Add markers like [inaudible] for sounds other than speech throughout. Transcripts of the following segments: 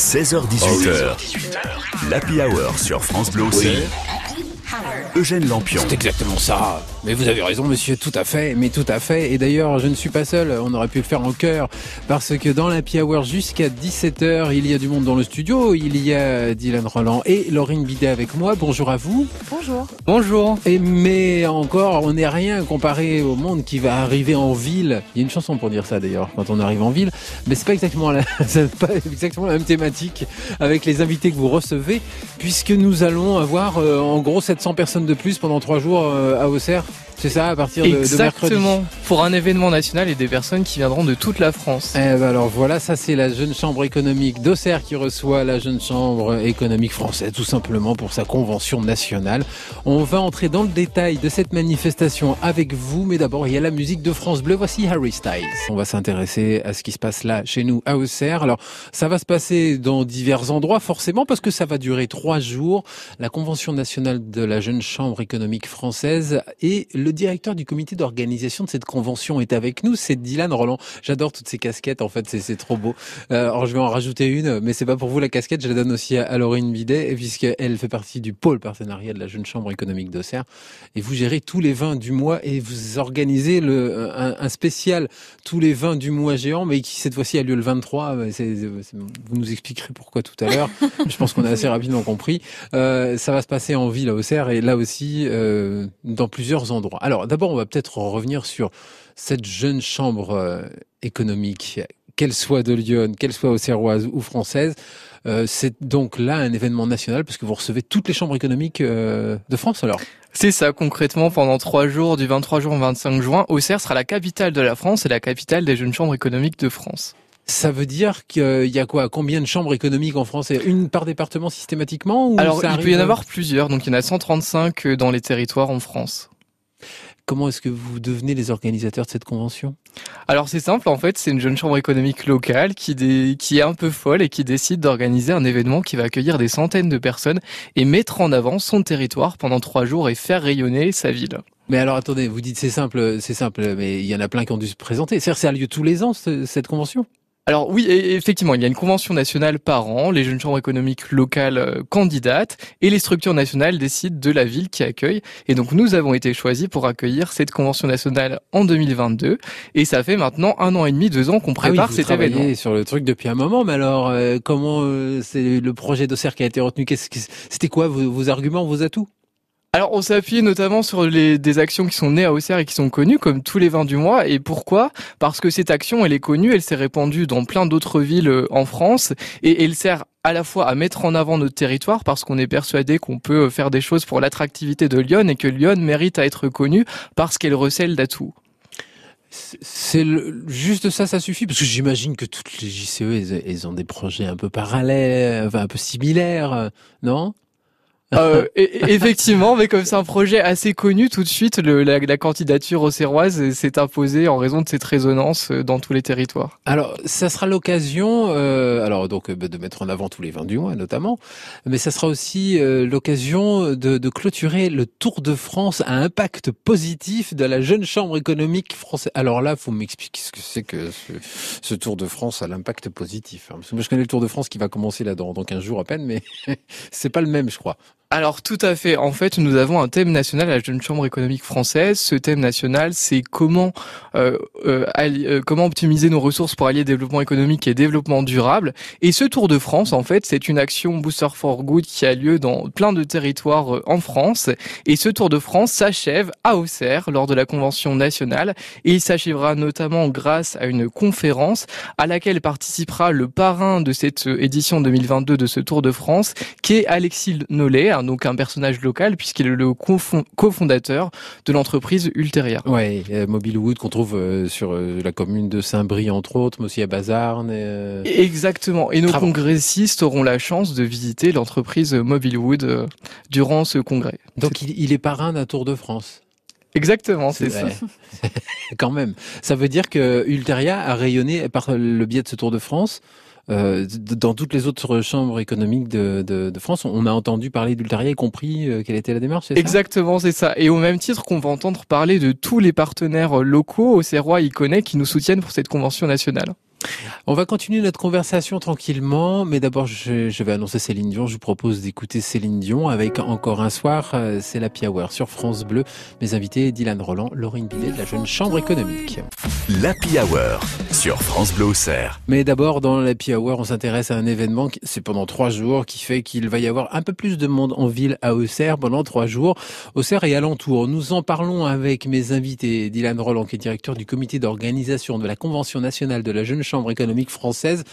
16h18h, l'Happy Hour sur France Bleu Auxerre. Eugène Lampion. C'est exactement ça. Mais vous avez raison, monsieur, tout à fait, mais tout à fait. Et d'ailleurs, je ne suis pas seul, on aurait pu le faire en chœur, parce que dans l'Happy Hour jusqu'à 17h, il y a du monde dans le studio. Il y a Dylan Roland et Laurine Bidet avec moi. Bonjour à vous. Bonjour. Bonjour. Et mais encore, on n'est rien comparé au monde qui va arriver en ville. Il y a une chanson pour dire ça d'ailleurs, quand on arrive en ville. Mais c'est pas exactement la, [laughs] c'est pas exactement la même thématique avec les invités que vous recevez, puisque nous allons avoir euh, en gros 700 personnes de plus pendant trois jours euh, à Auxerre. C'est ça, à partir de, de mercredi. Exactement. Pour un événement national et des personnes qui viendront de toute la France. Eh ben alors voilà, ça c'est la jeune chambre économique d'Auxerre qui reçoit la jeune chambre économique française, tout simplement pour sa convention nationale. On va entrer dans le détail de cette manifestation avec vous, mais d'abord il y a la musique de France Bleu. Voici Harry Styles. On va s'intéresser à ce qui se passe là chez nous à Auxerre. Alors ça va se passer dans divers endroits forcément parce que ça va durer trois jours. La convention nationale de la jeune chambre économique française et le directeur du comité d'organisation de cette convention est avec nous, c'est Dylan Roland. J'adore toutes ces casquettes, en fait, c'est trop beau. Euh, alors je vais en rajouter une, mais c'est pas pour vous la casquette, je la donne aussi à, à Laurine Bidet, puisqu'elle fait partie du pôle partenariat de la Jeune Chambre économique d'Auxerre. Et vous gérez tous les vins du mois et vous organisez le, un, spécial tous les vins du mois géant, mais qui cette fois-ci a lieu le 23. C'est- c'est- vous nous expliquerez pourquoi tout à l'heure. je pense qu'on a assez rapidement compris. Euh, ça va se passer en ville à Auxerre et là aussi euh, dans plusieurs endroits. Alors d'abord, on va peut-être revenir sur cette jeune chambre euh, économique, qu'elle soit de Lyon, qu'elle soit auxerroise ou française. Euh, c'est donc là un événement national parce que vous recevez toutes les chambres économiques euh, de France alors. C'est ça, concrètement, pendant trois jours, du 23 juin au 25 juin, Auxerre sera la capitale de la France et la capitale des jeunes chambres économiques de France. Ça veut dire qu'il y a quoi? Combien de chambres économiques en France? Une par département systématiquement ou Alors, il peut y en avoir plusieurs, donc il y en a 135 dans les territoires en France. Comment est-ce que vous devenez les organisateurs de cette convention? Alors c'est simple, en fait, c'est une jeune chambre économique locale qui, dé- qui est un peu folle et qui décide d'organiser un événement qui va accueillir des centaines de personnes et mettre en avant son territoire pendant trois jours et faire rayonner sa ville. Mais alors attendez, vous dites c'est simple, c'est simple, mais il y en a plein qui ont dû se présenter. C'est-à-dire ça a lieu tous les ans ce- cette convention? Alors oui, et- effectivement, il y a une convention nationale par an, les jeunes chambres économiques locales euh, candidatent et les structures nationales décident de la ville qui accueille. Et donc nous avons été choisis pour accueillir cette convention nationale en 2022 et ça fait maintenant un an et demi, deux ans qu'on prépare ah oui, vous cet événement. sur le truc depuis un moment, mais alors euh, comment euh, c'est le projet d'Auxerre qui a été retenu C'était quoi vos, vos arguments, vos atouts? Alors on s'est appuyé notamment sur les, des actions qui sont nées à Auxerre et qui sont connues comme tous les vins du mois. Et pourquoi? Parce que cette action, elle est connue, elle s'est répandue dans plein d'autres villes euh, en France et elle sert à la fois à mettre en avant notre territoire parce qu'on est persuadé qu'on peut euh, faire des choses pour l'attractivité de Lyon et que Lyon mérite à être connue parce qu'elle recèle d'atouts. C'est- C'est le- juste ça, ça suffit parce que j'imagine que toutes les JCE, elles, elles ont des projets un peu parallèles, enfin un peu similaires, euh, non? Euh, et- et- effectivement, mais comme c'est un projet assez connu, tout de suite, le, la, la candidature auxerroise s'est imposée en raison de cette résonance euh, dans tous les territoires. Alors, ça sera l'occasion, euh, alors donc euh, de mettre en avant tous les vins du mois notamment, mais ça sera aussi euh, l'occasion de, de clôturer le Tour de France à impact positif de la jeune chambre économique française. Alors là, faut m'expliquer ce que c'est que ce, ce Tour de France à l'impact positif. hein. Parce que moi, je connais le Tour de France qui va commencer là dans, dans 15 jours à peine, mais [laughs] c'est pas le même, je crois. Alors tout à fait. En fait, nous avons un thème national à la Jeune Chambre économique française. Ce thème national, c'est comment euh, euh, euh, comment optimiser nos ressources pour allier développement économique et développement durable. Et ce Tour de France, en fait, c'est une action Booster for Good qui a lieu dans plein de territoires euh, en France. Et ce Tour de France s'achève à Auxerre lors de la convention nationale. Et il s'achèvera notamment grâce à une conférence à laquelle participera le parrain de cette euh, édition 2022 de ce Tour de France, qui est Alexis Nollet, donc un personnage local puisqu'il est le cofondateur de l'entreprise Ulteria. Ouais, euh, Mobile Wood qu'on trouve euh, sur euh, la commune de Saint-Brie entre autres, mais aussi à Bazarne. et, Exactement. Et nos congressistes auront la chance de visiter l'entreprise Mobilewood euh, durant ce congrès. Donc il, il est parrain d'un Tour de France. Exactement, c'est ça. [laughs] Quand même. Ça veut dire que Ulteria a rayonné par le biais de ce Tour de France. Euh, dans toutes les autres chambres économiques de, de, de France, on a entendu parler d'Ulteria, y compris euh, quelle était la démarche, ça? Exactement, c'est ça. Et au même titre qu'on va entendre parler de tous les partenaires locaux au Serrois Iconet qui nous soutiennent pour cette convention nationale. On va continuer notre conversation tranquillement, mais d'abord je, vais annoncer Céline Dion. Je vous propose d'écouter Céline Dion avec encore un soir, euh, c'est la Hour sur France Bleu. Mes invités Dylan Roland, Laurine Binet de la Jeune Chambre économique. L'Happy Hour sur France Bleu Auxerre. Mais d'abord dans l'Happy Hour, on s'intéresse à un événement, c'est pendant trois jours, qui fait qu'il va y avoir un peu plus de monde en ville à Auxerre pendant trois jours. Auxerre et alentour. Nous en parlons avec mes invités Dylan Roland, qui est directeur du comité d'organisation de la Convention nationale de la Jeune Chambre économique française.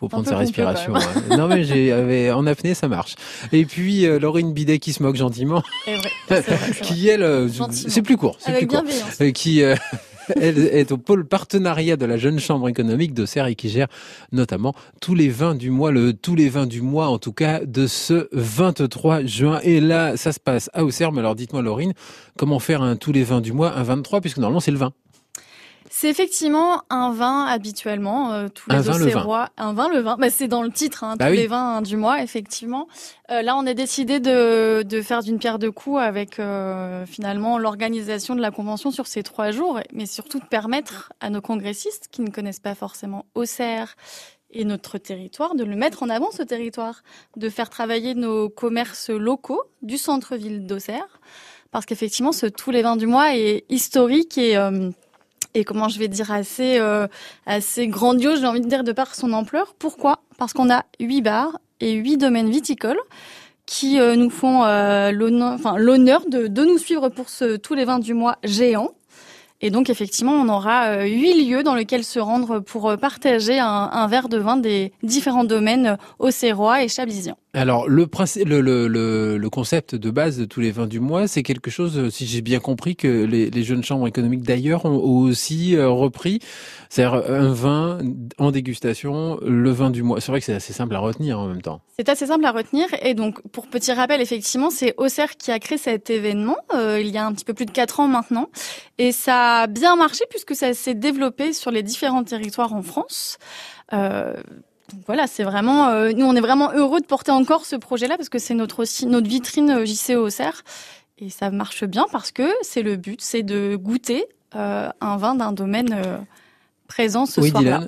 faut prendre sa respiration. Hein. non mais j'ai en apnée ça marche. Et puis euh, Laurine Bidet qui se moque gentiment, vrai, [laughs] qui elle, euh, c'est plus court, c'est plus court, euh, qui [laughs] elle est au pôle partenariat de la Jeune Chambre économique d'Auxerre et qui gère notamment tous les vins du mois, le tous les vins du mois en tout cas de ce 23 juin. Et là, ça se passe à Auxerre. Mais alors dites-moi Laurine, comment faire un tous les vins du mois, un 23 puisque normalement c'est le 20 c'est effectivement un vin habituellement, euh, tous les vin. un vin le vin. Bah, c'est dans le titre, hein, bah tous les vins du mois, effectivement. Euh, là, on a décidé de, de faire d'une pierre deux coups avec euh, finalement l'organisation de la convention sur ces trois jours, mais surtout de permettre à nos congressistes qui ne connaissent pas forcément Auxerre et notre territoire, de le mettre en avant ce territoire, de faire travailler nos commerces locaux du centre-ville d'Auxerre, parce qu'effectivement, ce tous les vins du mois est historique et et comment je vais dire assez euh, assez grandiose, j'ai envie de dire de par son ampleur. Pourquoi? Parce qu'on a huit bars et huit domaines viticoles qui euh, nous font euh, l'honneur, de, nous suivre pour ce tous les vins du mois géant. Et donc effectivement, on aura huit lieux dans lesquels se rendre pour partager un, verre de vin des différents domaines auxerrois et chablisiens. Alors le, le, le, le, concept de base de tous les vins du mois, c'est quelque chose, si j'ai bien compris, que les, jeunes chambres économiques d'ailleurs ont aussi euh, repris. C'est-à-dire un vin en dégustation, le vin du mois. C'est vrai que c'est assez simple à retenir en même temps. C'est assez simple à retenir. Et donc, pour petit rappel, effectivement, c'est Auxerre qui a créé cet événement euh, il y a un petit peu plus de quatre ans maintenant. Et ça a bien marché puisque ça s'est développé sur les différents territoires en France. Euh, donc voilà, c'est vraiment, euh, nous on est vraiment heureux de porter encore ce projet-là parce que c'est notre aussi notre vitrine euh, JC Auxerre et ça marche bien parce que c'est le but, c'est de goûter euh, un vin d'un domaine euh, présent ce oui, soir-là.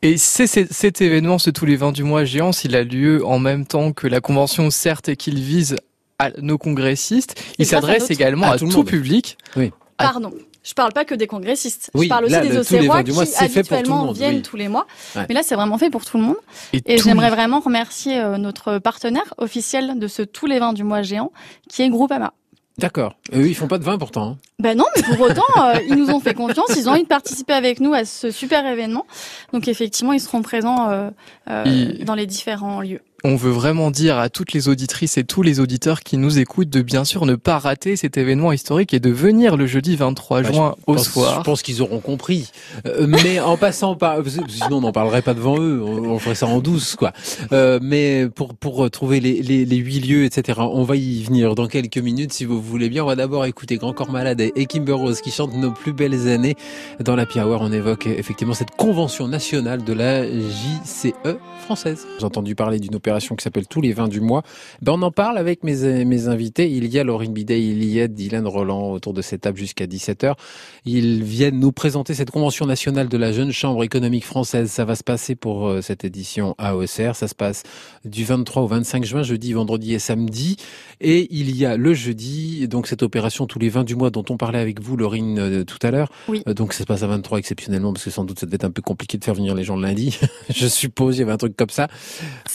Et c'est cet événement, ce tous les vins du mois géant, s'il a lieu en même temps que la convention, certes, et qu'il vise à nos congressistes, il s'adresse également à, tout, public. Oui. Pardon. Je parle pas que des congressistes. je parle aussi des Auxerrois qui habituellement viennent tous les mois. Mais là, c'est vraiment fait pour tout le monde. Et, j'aimerais vraiment remercier euh, notre partenaire officiel de ce tous les vins du mois géant, qui est Groupama. D'accord. Eux, ils font pas de vin pourtant. Hein. Ben non, mais pour autant, euh, ils nous ont fait confiance. Ils ont envie de participer avec nous à ce super événement. Donc effectivement, ils seront présents euh, dans les différents lieux on veut vraiment dire à toutes les auditrices et tous les auditeurs qui nous écoutent de bien sûr ne pas rater cet événement historique et de venir le jeudi 23 bah, juin au soir. Je pense qu'ils auront compris. Euh, mais en passant par, sinon on n'en parlerait pas devant eux, on, ferait ça en douce quoi. Euh, mais pour pour trouver les, les, les huit lieux etc. On va y venir dans quelques minutes si vous voulez bien. On va d'abord écouter Grand Corps Malade et Kimber Rose qui chantent nos plus belles années dans la Hour. On évoque effectivement cette convention nationale de la JCE française. J'ai entendu parler d'une opération qui s'appelle Tous les vins du mois. Ben, on en parle avec mes, mes invités. Il y a Laurine Bidet, il y a Dylan Roland autour de cette table jusqu'à 17h. Ils viennent nous présenter cette convention nationale de la jeune chambre économique française. Ça va se passer pour euh, cette édition à Auxerre. Ça se passe du 23 au 25 juin, jeudi, vendredi et samedi. Et il y a le jeudi, donc cette opération Tous les vins du mois dont on parlait avec vous, Laurine, euh, tout à l'heure. Oui. Euh, donc ça se passe à 23 exceptionnellement parce que sans doute ça devait être un peu compliqué de faire venir les gens le lundi. [laughs] Je suppose, il y avait un truc comme ça.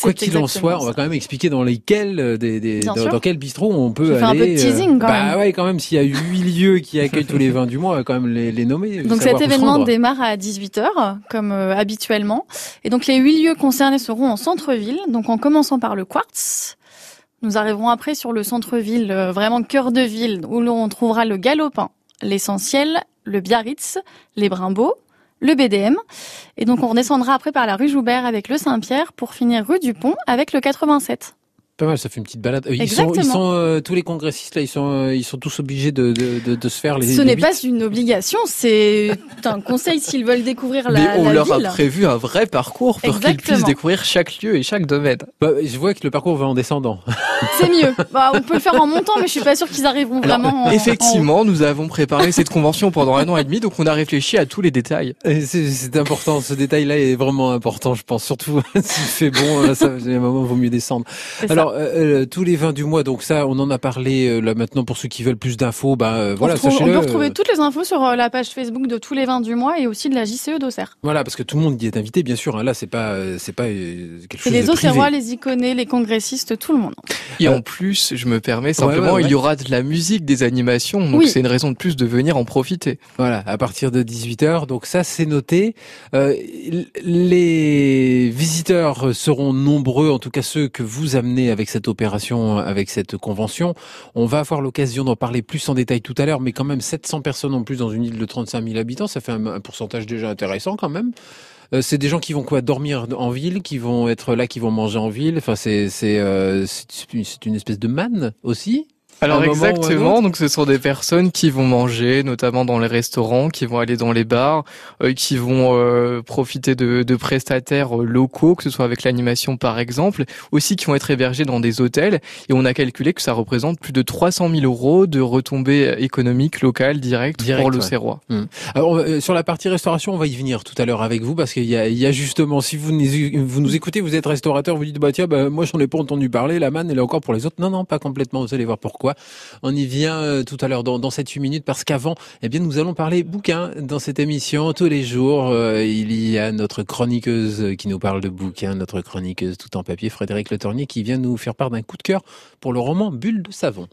Quoi qu'il en soit, on va quand même expliquer dans lesquels, euh, des, des dans, quel bistrot on peut aller. un peu de teasing quand bah ouais, quand même, s'il y a huit lieux qui accueillent tous les vins du mois, on va quand même les, les nommer. Donc cet événement démarre à 18h, comme euh, habituellement. Et donc les huit lieux concernés seront en centre-ville, donc en commençant par le Quartz. Nous arriverons après sur le centre-ville, euh, vraiment cœur de ville, où l'on trouvera le Galopin, l'Essentiel, le Biarritz, les Brimbos, le BDM. Et donc on redescendra après par la rue Joubert avec le Saint-Pierre pour finir rue du Pont avec le 87. Pas mal, ça fait une petite balade. Ils sont, ils sont tous les congressistes là, ils sont, ils sont tous obligés de, de, de, se faire les. Ce n'est pas une obligation, c'est un conseil s'ils veulent découvrir la. Mais on leur a prévu un vrai parcours pour qu'ils puissent découvrir chaque lieu et chaque domaine. Bah, je vois que le parcours va en descendant. [laughs] C'est mieux. Bah, on peut le faire en montant, mais je suis pas sûr qu'ils arriveront vraiment. effectivement, nous avons préparé cette convention pendant un an et demi, donc on a réfléchi à tous les détails. C'est important, ce détail-là est vraiment important, je pense. Surtout [laughs] s'il fait bon, ça, à un moment, vaut mieux descendre. Alors, euh, euh, tous les 20 du mois, donc ça, on en a parlé euh, là maintenant pour ceux qui veulent plus d'infos. Bah, voilà, on, on peut retrouver toutes les infos sur la page Facebook de tous les 20 du mois et aussi de la JCE d'Auxerre. Voilà, parce que tout le monde y est invité, bien sûr. Hein. Là, c'est pas, c'est pas quelque chose. C'est les Auxerrois, les iconés, les congressistes, tout le monde. Et en plus, je me permets simplement, il y aura de la musique, des animations, donc c'est une raison de plus de venir en profiter. Voilà, à partir de 18h, donc ça c'est noté. Euh, les visiteurs seront nombreux, en tout cas ceux que vous amenez avec cette opération, avec cette convention. On va avoir l'occasion d'en parler plus en détail tout à l'heure, mais quand même 700 personnes en plus dans une île de 35 000 habitants, ça fait un pourcentage déjà intéressant quand même. Euh, c'est des gens qui vont quoi dormir en ville, qui vont être là, qui vont manger en ville. Enfin, c'est c'est euh, c'est une espèce de manne aussi. Alors exactement, donc ce sont des personnes qui vont manger, notamment dans les restaurants, qui vont aller dans les bars, euh, qui vont euh, profiter de, de, prestataires euh, locaux, que ce soit avec l'animation par exemple, aussi qui vont être hébergés dans des hôtels. Et on a calculé que ça représente plus de 300 000 euros de retombées économiques locales directes pour le Ouais. Hum. Alors sur la partie restauration, on va y venir tout à l'heure avec vous parce qu'il y a, il y a justement, si vous nous, vous nous écoutez, vous êtes restaurateur, vous dites bah tiens, bah, moi j'en ai pas entendu parler, la manne elle est encore pour les autres. Non non, pas complètement. Vous allez voir pourquoi. On y vient euh, tout à l'heure dans, dans cette 8 minutes parce qu'avant, eh bien, nous allons parler bouquins dans cette émission. Tous les jours, euh, il y a notre chroniqueuse qui nous parle de bouquins, notre chroniqueuse tout en papier, Frédéric Le Tornier, qui vient nous faire part d'un coup de cœur pour le roman Bulle de savon.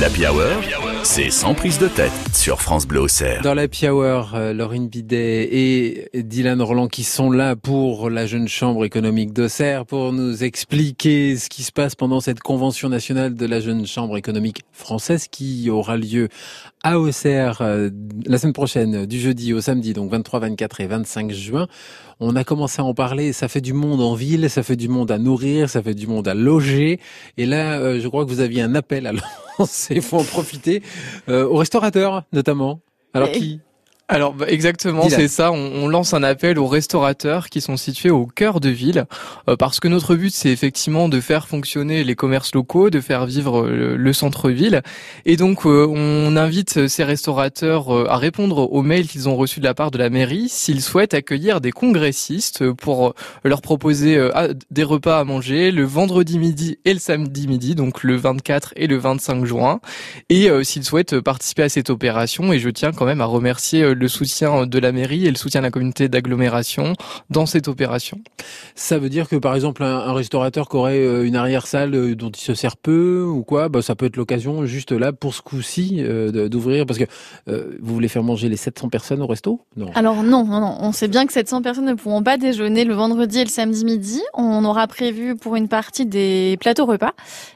L'Happy Hour, c'est sans prise de tête sur France Bleu Dans l'Happy Hour, euh, Laurine Bidet et Dylan Roland qui sont là pour la jeune chambre économique d'Auxerre pour nous expliquer ce qui se passe pendant cette convention nationale de la jeune chambre économique française qui aura lieu à Auxerre euh, la semaine prochaine, du jeudi au samedi, donc 23, 24 et 25 juin. On a commencé à en parler, ça fait du monde en ville, ça fait du monde à nourrir, ça fait du monde à loger. Et là, euh, je crois que vous aviez un appel à [laughs] lancer, il faut en profiter, euh, aux restaurateurs notamment. Alors qui? Alors bah, exactement, c'est ça. On, lance un appel aux restaurateurs qui sont situés au cœur de ville, euh, parce que notre but c'est effectivement de faire fonctionner les commerces locaux, de faire vivre euh, le, centre-ville, et donc euh, on invite ces restaurateurs à répondre aux mails qu'ils ont reçus de la part de la mairie s'ils souhaitent accueillir des congressistes pour leur proposer des repas à manger le vendredi midi et le samedi midi, donc le 24 et le 25 juin, et s'ils souhaitent participer à cette opération. Et je tiens quand même à remercier le soutien de la mairie et le soutien de la communauté d'agglomération dans cette opération. Ça veut dire que par exemple un, restaurateur qui aurait euh, une arrière-salle euh, dont il se sert peu ou quoi, bah, ça peut être l'occasion juste là pour ce coup-ci euh, d'ouvrir parce que vous voulez faire manger les 700 personnes au resto? Non. Alors non, non, non, on sait bien que 700 personnes ne pourront pas déjeuner le vendredi et le samedi midi. On aura prévu pour une partie des plateaux repas,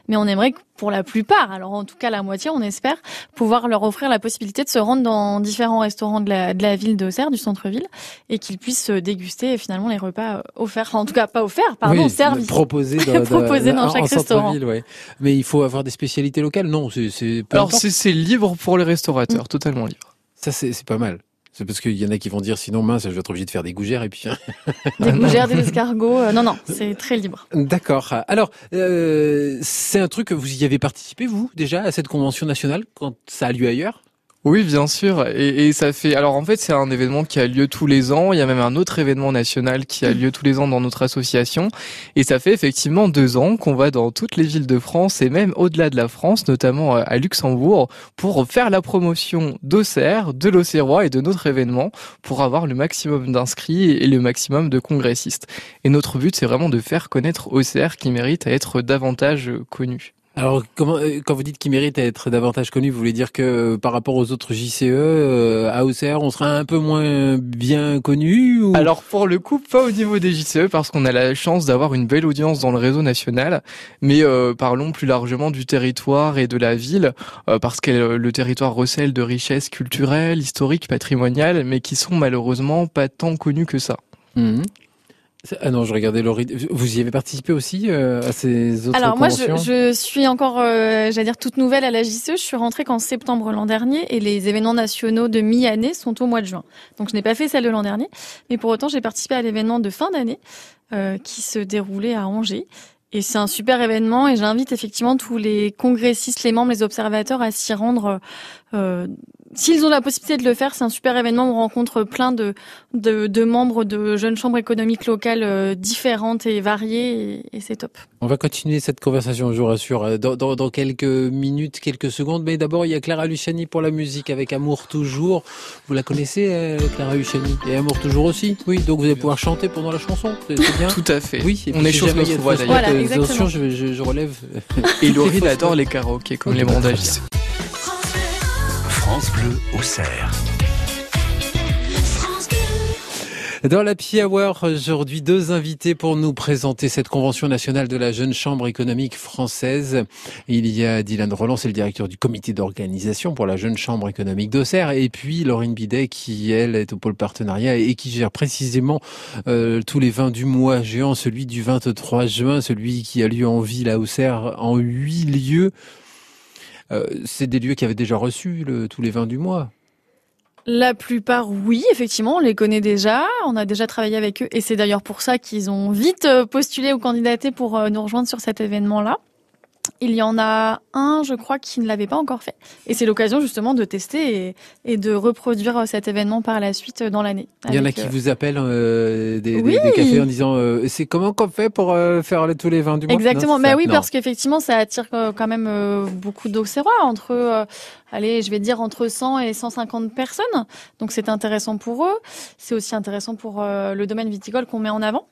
mais on aimerait que pour la plupart, alors en tout cas la moitié, on espère pouvoir leur offrir la possibilité de se rendre dans différents restaurants de la, de la ville d'Auxerre, du centre-ville, et qu'ils puissent déguster finalement les repas offerts, en tout cas pas offerts, pardon, oui, servis. Proposés [laughs] dans, proposés dans chaque restaurant. Ouais. Mais il faut avoir des spécialités locales, non c'est Alors c'est libre pour les restaurateurs, totalement libre. Ça c'est pas mal. C'est parce qu'il y en a qui vont dire sinon mince, je vais être obligé de faire des gougères et puis. [laughs] des gougères, des escargots. Euh, non, non, c'est très libre. D'accord. Alors, euh, c'est un truc que vous y avez participé vous déjà à cette convention nationale quand ça a lieu ailleurs? Oui, bien sûr. Et, et, ça fait. Alors en fait, c'est un événement qui a lieu tous les ans. Il y a même un autre événement national qui a lieu tous les ans dans notre association. Et ça fait effectivement deux ans qu'on va dans toutes les villes de France et même au-delà de la France, notamment euh, à Luxembourg, pour faire la promotion d'Auxerre, de l'Auxerrois et de notre événement pour avoir le maximum d'inscrits et le maximum de congressistes. Et notre but, c'est vraiment de faire connaître Auxerre qui mérite à être davantage connu. Alors, comment, euh, quand vous dites qu'il mérite à être davantage connu, vous voulez dire que euh, par rapport aux autres JCE, euh, à Auxerre, on sera un peu moins bien connu ou... Alors, pour le coup, pas au niveau des JCE, parce qu'on a la chance d'avoir une belle audience dans le réseau national, mais parlons plus largement du territoire et de la ville, parce que le territoire recèle de richesses culturelles, historiques, patrimoniales, mais qui sont malheureusement pas tant connues que ça. Mmh. Ah non, je regardais Laurie. Vous y avez participé aussi euh, à ces autres Alors moi, je, je, suis encore, euh, j'allais dire toute nouvelle à la JCE. Je suis rentrée qu'en septembre l'an dernier et les événements nationaux de mi-année sont au mois de juin. Donc je n'ai pas fait celle de l'an dernier, mais pour autant j'ai participé à l'événement de fin d'année euh, qui se déroulait à Angers. Et c'est un super événement et j'invite effectivement tous les congressistes, les membres, les observateurs à s'y rendre s'ils ont la possibilité de le faire, c'est un super événement. On rencontre plein de, de, de membres de jeunes chambres économiques locales euh, différentes et variées, et, c'est top. On va continuer cette conversation, je vous rassure, euh, dans, dans, dans quelques minutes, quelques secondes. Mais d'abord, il y a Clara Luciani pour la musique avec Amour toujours. Vous la connaissez, euh, Clara Luciani Et Amour toujours aussi? Oui, donc vous allez pouvoir chanter pendant la chanson, c'est bien? Tout à fait. Oui, on échauffe notre voix d'ailleurs. Voilà, je, je, je, relève. Et Laurie [laughs] adore les karaokés comme les mondages. France Bleu au cerf. Dans la Hour, aujourd'hui, deux invités pour nous présenter cette convention nationale de la jeune chambre économique française. Il y a Dylan Roland, c'est le directeur du comité d'organisation pour la jeune chambre économique d'Auxerre, et puis Laurine Bidet, qui, elle, est au pôle partenariat et qui gère précisément euh, tous les 20 du mois géant, celui du 23 juin, celui qui a lieu en ville à Auxerre, en huit lieux. Euh, c'est des lieux qui avaient déjà reçu le, tous les vins du mois. La plupart, oui, effectivement, on les connaît déjà, on a déjà travaillé avec eux, et c'est d'ailleurs pour ça qu'ils ont vite euh, postulé ou candidaté pour euh, nous rejoindre sur cet événement-là. Il y en a un, je crois, qui ne l'avait pas encore fait. Et c'est l'occasion justement de tester et, de reproduire cet événement par la suite dans l'année. Il y en a qui euh, vous appellent euh, des, cafés en disant euh, c'est comment qu'on fait pour faire tous les vins du monde? Exactement, mais oui, parce qu'effectivement, ça attire quand même beaucoup d'Auxerrois, entre, allez, je vais dire entre 100 et 150 personnes. Donc c'est intéressant pour eux. C'est aussi intéressant pour le domaine viticole qu'on met en avant.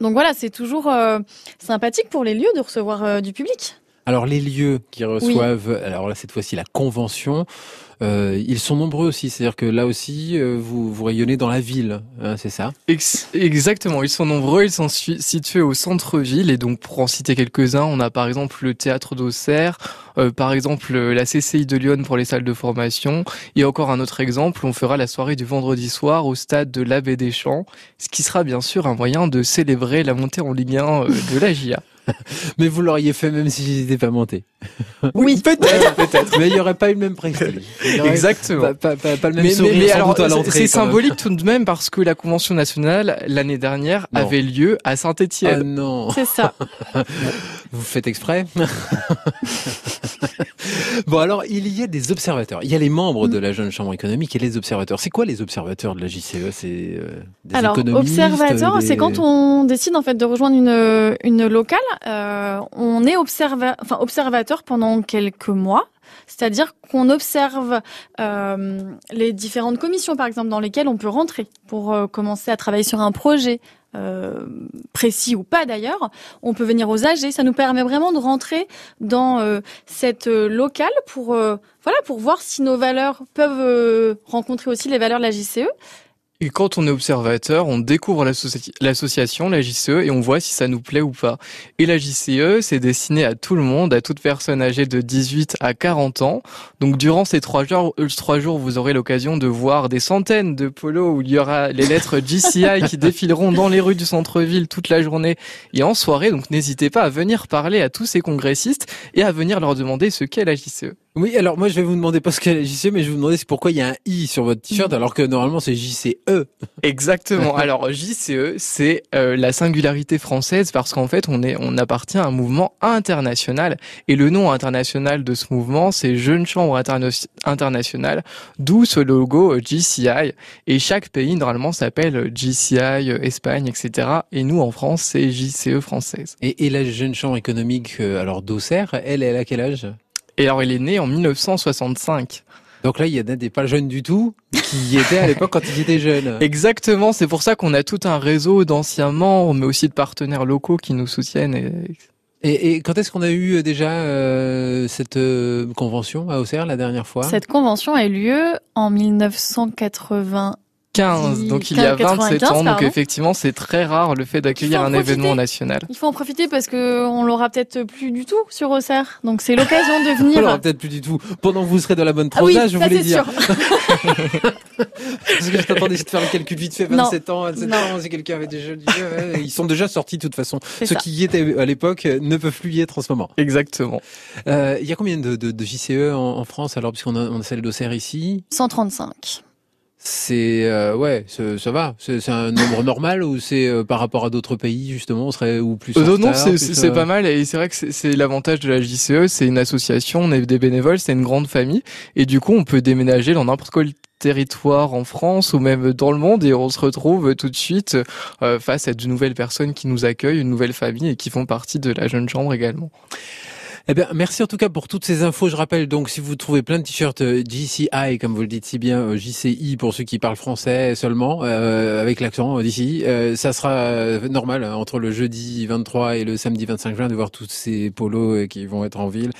Donc voilà, c'est toujours euh, sympathique pour les lieux de recevoir euh, du public. Alors les lieux qui reçoivent, alors là cette fois-ci la convention, euh, ils sont nombreux aussi, c'est-à-dire que là aussi, euh, vous, vous rayonnez dans la ville, hein, c'est ça? Exactement, ils sont nombreux, ils sont situés au centre-ville, et donc pour en citer quelques-uns, on a par exemple le théâtre d'Auxerre, euh, par exemple la CCI de Lyon pour les salles de formation, et encore un autre exemple, on fera la soirée du vendredi soir au stade de l'Abbé des Champs, ce qui sera bien sûr un moyen de célébrer la montée en Ligue 1 de la GIA. [laughs] mais vous l'auriez fait même si j'étais pas monté. [laughs] Oui, peut-être, peut-être. Mais il n'y aurait pas eu le même prestige. Exactement. Pas, le même mais, sourire C'est symbolique tout de même parce que la convention nationale l'année dernière avait lieu à Saint-Étienne. Ah non. C'est ça. [laughs] vous faites exprès? Bon alors il y a des observateurs. Il y a les membres de la jeune chambre économique et les observateurs. C'est quoi les observateurs de la JCE C'est euh, des alors, observateurs, c'est quand on décide en fait de rejoindre une une locale. Euh, on est observa enfin observateur pendant quelques mois. C'est-à-dire qu'on observe euh, les différentes commissions, par exemple, dans lesquelles on peut rentrer pour euh, commencer à travailler sur un projet, euh, précis ou pas d'ailleurs, on peut venir aux AG. Ça nous permet vraiment de rentrer dans euh, cette euh, locale pour voilà pour voir si nos valeurs peuvent rencontrer aussi les valeurs de la JCE et quand on est observateur, on découvre l'association, la JCE, et on voit si ça nous plaît ou pas. Et la JCE, c'est destiné à tout le monde, à toute personne âgée de 18 à 40 ans. Donc durant ces trois jours, euh, trois jours vous aurez l'occasion de voir des centaines de polos où il y aura les lettres GCI qui [laughs] défileront dans les rues du centre-ville toute la journée et en soirée. Donc n'hésitez pas à venir parler à tous ces congressistes et à venir leur demander ce qu'est la JCE. Oui, alors moi je vais vous demander pas ce qu'est la JCE, mais je vais vous demander pourquoi il y a un I sur votre t-shirt mm. alors que normalement c'est JCE. Exactement. [laughs] alors JCE, c'est euh, la singularité française parce qu'en fait on est on appartient à un mouvement international et le nom international de ce mouvement c'est Jeune Chambre Internationale, d'où ce logo GCI euh, et chaque pays normalement s'appelle GCI euh, Espagne etc. Et nous en France c'est JCE française. Et, et la Jeune Chambre économique alors d'Auxerre, elle elle a quel âge? Et alors, il est né en 1965. Donc là, il y a des pas jeunes du tout qui y étaient à l'époque quand ils étaient jeunes. [laughs] Exactement, c'est pour ça qu'on a tout un réseau d'anciens membres, mais aussi de partenaires locaux qui nous soutiennent. Et, et, quand est-ce qu'on a eu euh, déjà euh, cette euh, convention à Auxerre la dernière fois? Cette convention a eu lieu en 1981 15, donc il y a 27 ans. Donc effectivement, c'est très rare le fait d'accueillir un événement national. Il faut en profiter parce que on l'aura peut-être plus du tout sur Auxerre. Donc c'est l'occasion de [laughs] venir. on l'aura peut-être plus du tout. Pendant que vous serez dans la bonne tranche ah je voulais dire. [laughs] parce que je t'attendais de faire le calcul vite fait. 27 ans, 27 ans, si quelqu'un avait déjà dit, ils sont déjà sortis de toute façon. Ceux qui y étaient à l'époque ne peuvent plus y être en ce moment. Exactement. Euh, il y a combien de, de, de JCE en, en, France alors puisqu'on a, on a celle d'Auxerre ici? 135 c'est euh, ouais, ça va. C'est un nombre normal ou c'est euh, par rapport à d'autres pays justement, on serait ou plus. Euh, non, non, c'est pas mal et c'est vrai que c'est l'avantage de la JCE, c'est une association, on est des bénévoles, c'est une grande famille et du coup on peut déménager dans n'importe quel territoire en France ou même dans le monde et on se retrouve tout de suite face à de nouvelles personnes qui nous accueillent, une nouvelle famille et qui font partie de la jeune chambre également. Eh bien, merci en tout cas pour toutes ces infos. Je rappelle donc si vous trouvez plein de t-shirts GCI, euh, comme vous le dites si bien, euh, JCI pour ceux qui parlent français seulement, euh, avec l'accent d'ici, ça sera normal hein, entre le jeudi 23 et le samedi 25 juin de voir tous ces polos qui vont être en ville.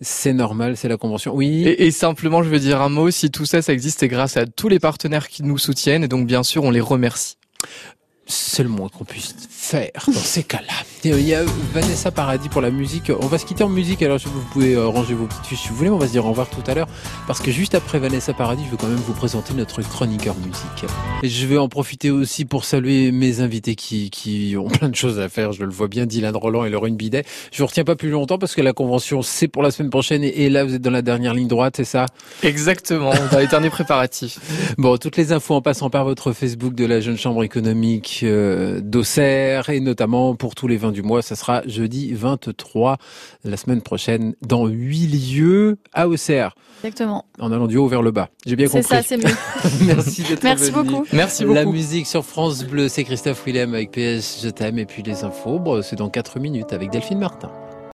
C'est normal, c'est la convention. Oui. Et, simplement, je veux dire un mot. Si tout ça, ça existe, c'est grâce à tous les partenaires qui nous soutiennent. Et donc, bien sûr, on les remercie. C'est le moins qu'on puisse faire dans [laughs] ces cas-là. Il y a Vanessa Paradis pour la musique. On va se quitter en musique, alors vous pouvez euh, ranger vos petites fiches si vous voulez. On va se dire au revoir tout à l'heure. Parce que juste après Vanessa Paradis, je veux quand même vous présenter notre chroniqueur musique. Et je vais en profiter aussi pour saluer mes invités qui, qui ont plein de choses à faire. Je le vois bien, Dylan Roland et Lorraine Bidet. Je vous retiens pas plus longtemps parce que la convention, c'est pour la semaine prochaine. Et là, vous êtes dans la dernière ligne droite, c'est ça? Exactement. Dans les derniers préparatifs. [laughs] Bon, toutes les infos en passant par votre Facebook de la Jeune Chambre économique euh, d'Auxerre et notamment pour tous les vins du mois, ça sera jeudi 23 la semaine prochaine dans huit lieux à Auxerre. Exactement. En allant du haut vers le bas. J'ai bien compris. C'est ça, c'est mieux. [laughs] Merci d'être Merci beaucoup. Merci beaucoup. La musique sur France Bleu, c'est Christophe Willem avec PS Je t'aime et puis les infos, c'est dans 4 minutes avec Delphine Martin.